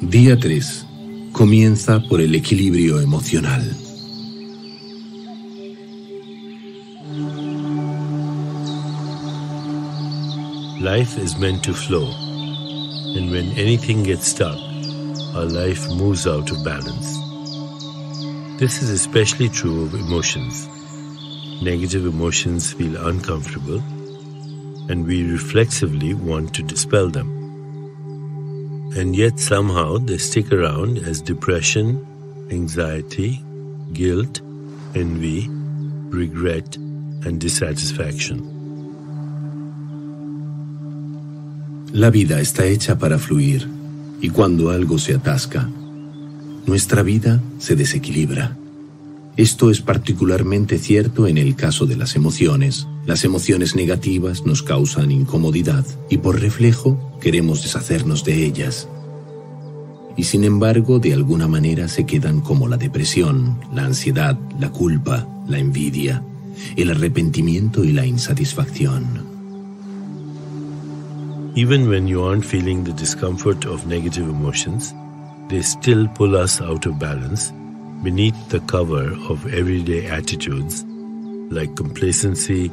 Día 3. Comienza por el equilibrio emocional. Life is meant to flow, and when anything gets stuck, our life moves out of balance. This is especially true of emotions. Negative emotions feel uncomfortable, and we reflexively want to dispel them and yet somehow they stick around as depression, anxiety, guilt, envy, regret, and dissatisfaction. La vida está hecha para fluir, y cuando algo se atasca, nuestra vida se desequilibra. Esto es particularmente cierto en el caso de las emociones. Las emociones negativas nos causan incomodidad y por reflejo queremos deshacernos de ellas. Y sin embargo, de alguna manera se quedan como la depresión, la ansiedad, la culpa, la envidia, el arrepentimiento y la insatisfacción. Even when you aren't feeling the discomfort of negative emotions, they still pull us out of balance beneath the cover of everyday attitudes like complacency,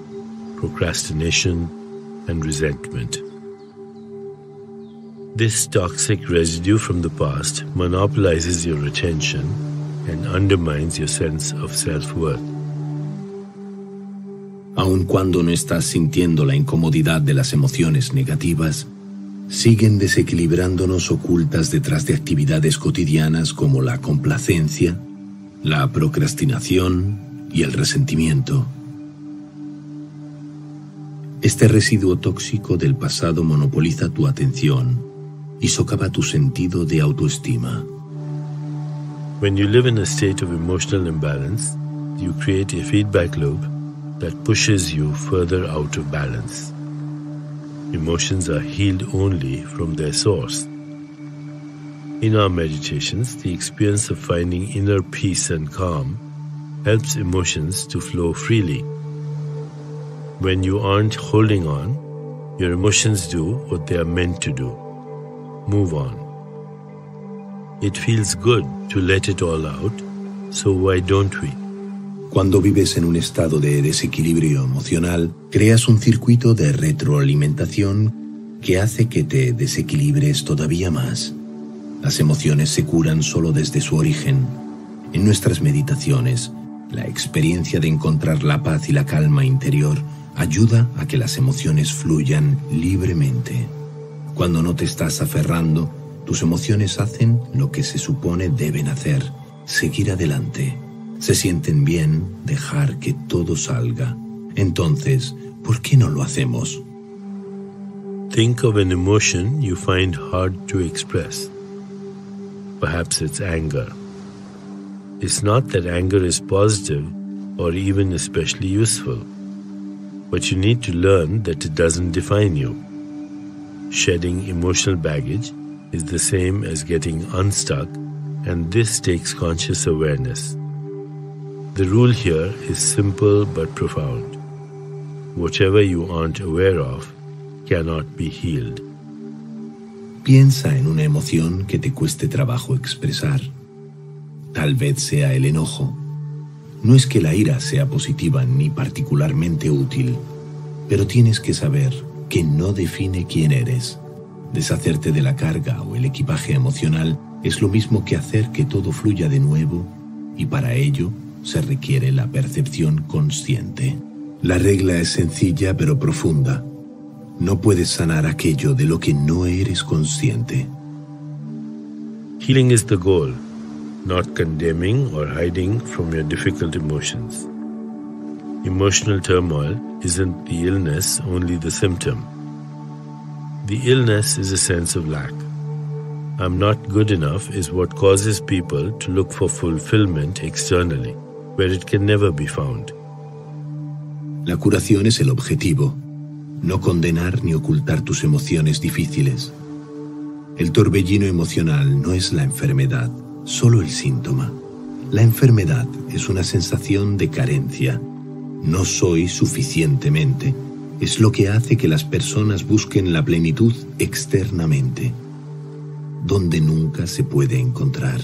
procrastination, and resentment. This toxic residue from the past monopolizes your attention and undermines your sense of self-worth. Aun cuando no estás sintiendo la incomodidad de las emociones negativas, siguen desequilibrándonos ocultas detrás de actividades cotidianas como la complacencia, la procrastinación y el resentimiento. Este residuo tóxico del pasado monopoliza tu atención y socava tu sentido de autoestima. When you live in a state of emotional imbalance, you create a feedback loop that pushes you further out of balance. Emotions are healed only from their source. In our meditations, the experience of finding inner peace and calm helps emotions to flow freely. When you aren't holding on, your emotions do what they are meant to do move on. It feels good to let it all out, so why don't we? Cuando vives en un estado de desequilibrio emocional, creas un circuito de retroalimentación que hace que te desequilibres todavía más. Las emociones se curan solo desde su origen. En nuestras meditaciones, la experiencia de encontrar la paz y la calma interior ayuda a que las emociones fluyan libremente. Cuando no te estás aferrando, tus emociones hacen lo que se supone deben hacer, seguir adelante. Se sienten bien dejar que todo salga. Entonces, ¿por qué no lo hacemos? Think of an emotion you find hard to express. Perhaps it's anger. It's not that anger is positive or even especially useful, but you need to learn that it doesn't define you. Shedding emotional baggage is the same as getting unstuck, and this takes conscious awareness. The rule here is simple but profound. Whatever you aren't aware of cannot be healed. Piensa en una emoción que te cueste trabajo expresar. Tal vez sea el enojo. No es que la ira sea positiva ni particularmente útil, pero tienes que saber que no define quién eres. Deshacerte de la carga o el equipaje emocional es lo mismo que hacer que todo fluya de nuevo y para ello se requiere la percepción consciente. La regla es sencilla pero profunda. No puedes sanar aquello de lo que no eres consciente. Healing is the goal, not condemning or hiding from your difficult emotions. Emotional turmoil isn't the illness, only the symptom. The illness is a sense of lack. I'm not good enough is what causes people to look for fulfillment externally, where it can never be found. La curación es el objetivo, no condenar ni ocultar tus emociones difíciles. El torbellino emocional no es la enfermedad, solo el síntoma. La enfermedad es una sensación de carencia. No soy suficientemente. Es lo que hace que las personas busquen la plenitud externamente. donde nunca se puede encontrar.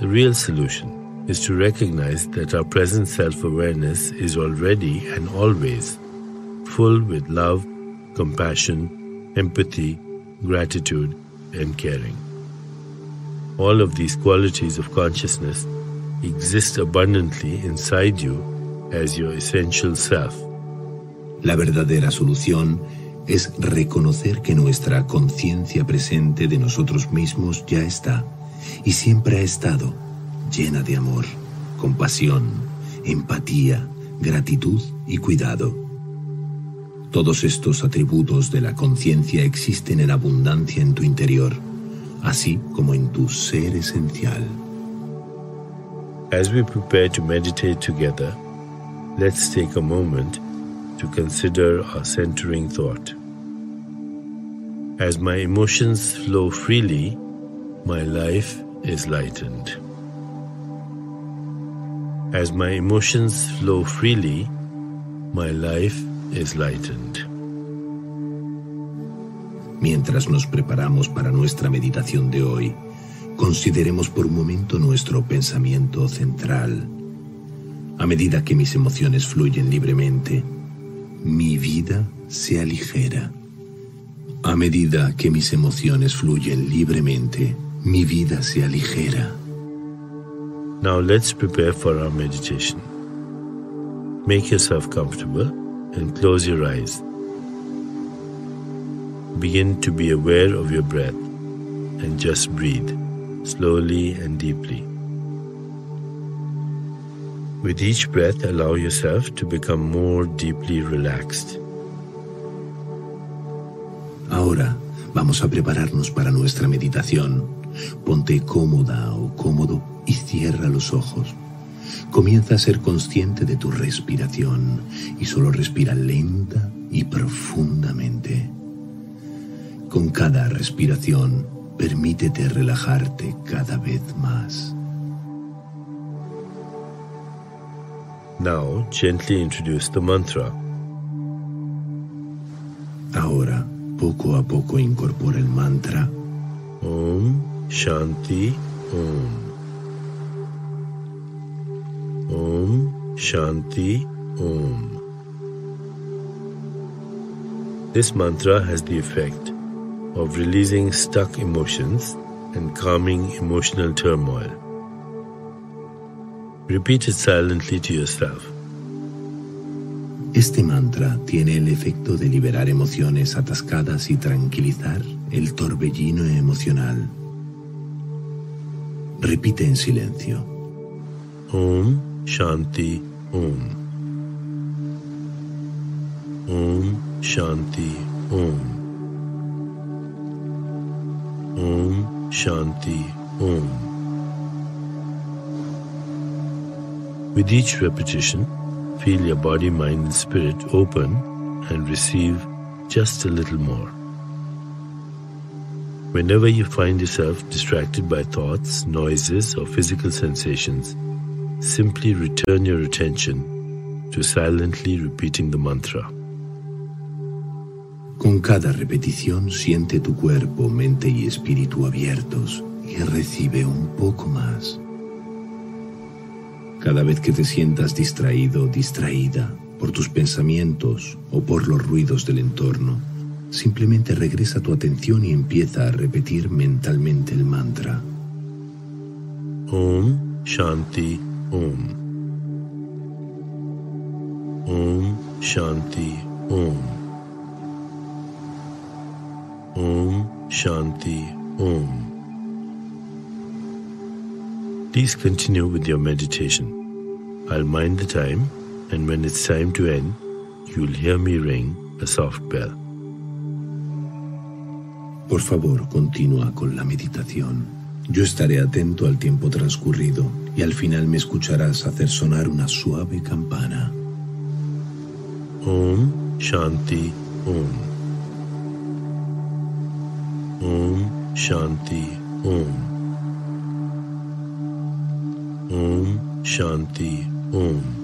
The real solution is to recognize that our present self awareness is already and always full with love, compassion, empathy, gratitude, and caring. All of these qualities of consciousness exist abundantly inside you as your essential self. La verdadera solución es reconocer que nuestra conciencia presente de nosotros mismos ya está y siempre ha estado llena de amor, compasión, empatía, gratitud y cuidado. Todos estos atributos de la conciencia existen en abundancia en tu interior, así como en tu ser esencial. As we prepare to meditate together, let's take a moment to consider our centering thought. As my emotions flow freely, my life is lightened. As my emotions flow freely, my life lightened. Mientras nos preparamos para nuestra meditación de hoy, consideremos por un momento nuestro pensamiento central. A medida que mis emociones fluyen libremente, mi vida se aligera. A medida que mis emociones fluyen libremente, mi vida se aligera. Now let's prepare for our meditation. Make yourself comfortable and close your eyes. Begin to be aware of your breath and just breathe slowly and deeply. With each breath, allow yourself to become more deeply relaxed. Ahora vamos a prepararnos para nuestra meditación. Ponte cómoda o cómodo y cierra los ojos. Comienza a ser consciente de tu respiración y solo respira lenta y profundamente. Con cada respiración, permítete relajarte cada vez más. Now, gently introduce the mantra. Ahora, poco a poco incorpora el mantra Om Shanti Om. Om Shanti Om. This mantra has the effect of releasing stuck emotions and calming emotional turmoil. Repeat it silently to yourself. Este mantra tiene el efecto de liberar emociones atascadas y tranquilizar el torbellino emocional. Repite en silencio. Om Shanti Om. Om Shanti Om. Om Shanti Om. With each repetition, feel your body, mind, and spirit open and receive just a little more. Whenever you find yourself distracted by thoughts, noises, or physical sensations, simply return your attention to silently repeating the mantra. Con cada repetición siente tu cuerpo, mente y espíritu abiertos y recibe un poco más. Cada vez que te sientas distraído, distraída por tus pensamientos o por los ruidos del entorno, simplemente regresa tu atención y empieza a repetir mentalmente el mantra. Om Shanti Om. Om Shanti Om. Om Shanti Om. Please continue with your meditation. I'll mind the time, and when it's time to end, you'll hear me ring a soft bell. Por favor, continúa con la meditación. Yo estaré atento al tiempo transcurrido y al final me escucharás hacer sonar una suave campana. Om Shanti Om. Om Shanti Om. Om Shanti Om.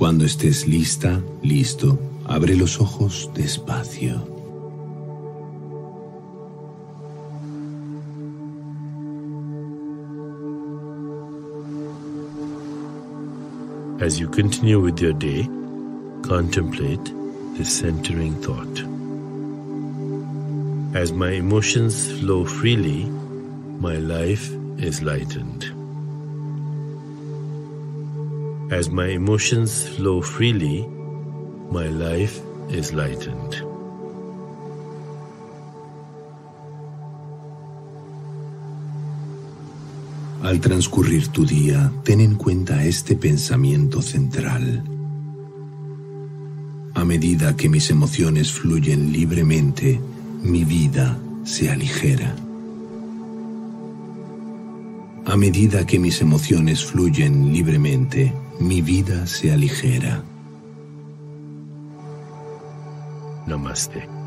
Cuando estés lista, listo, abre los ojos despacio. As you continue with your day, contemplate the centering thought. As my emotions flow freely, my life is lightened. As my emotions flow freely, my life is lightened. Al transcurrir tu día, ten en cuenta este pensamiento central. A medida que mis emociones fluyen libremente, mi vida se aligera. A medida que mis emociones fluyen libremente, mi vida se aligera. Namaste.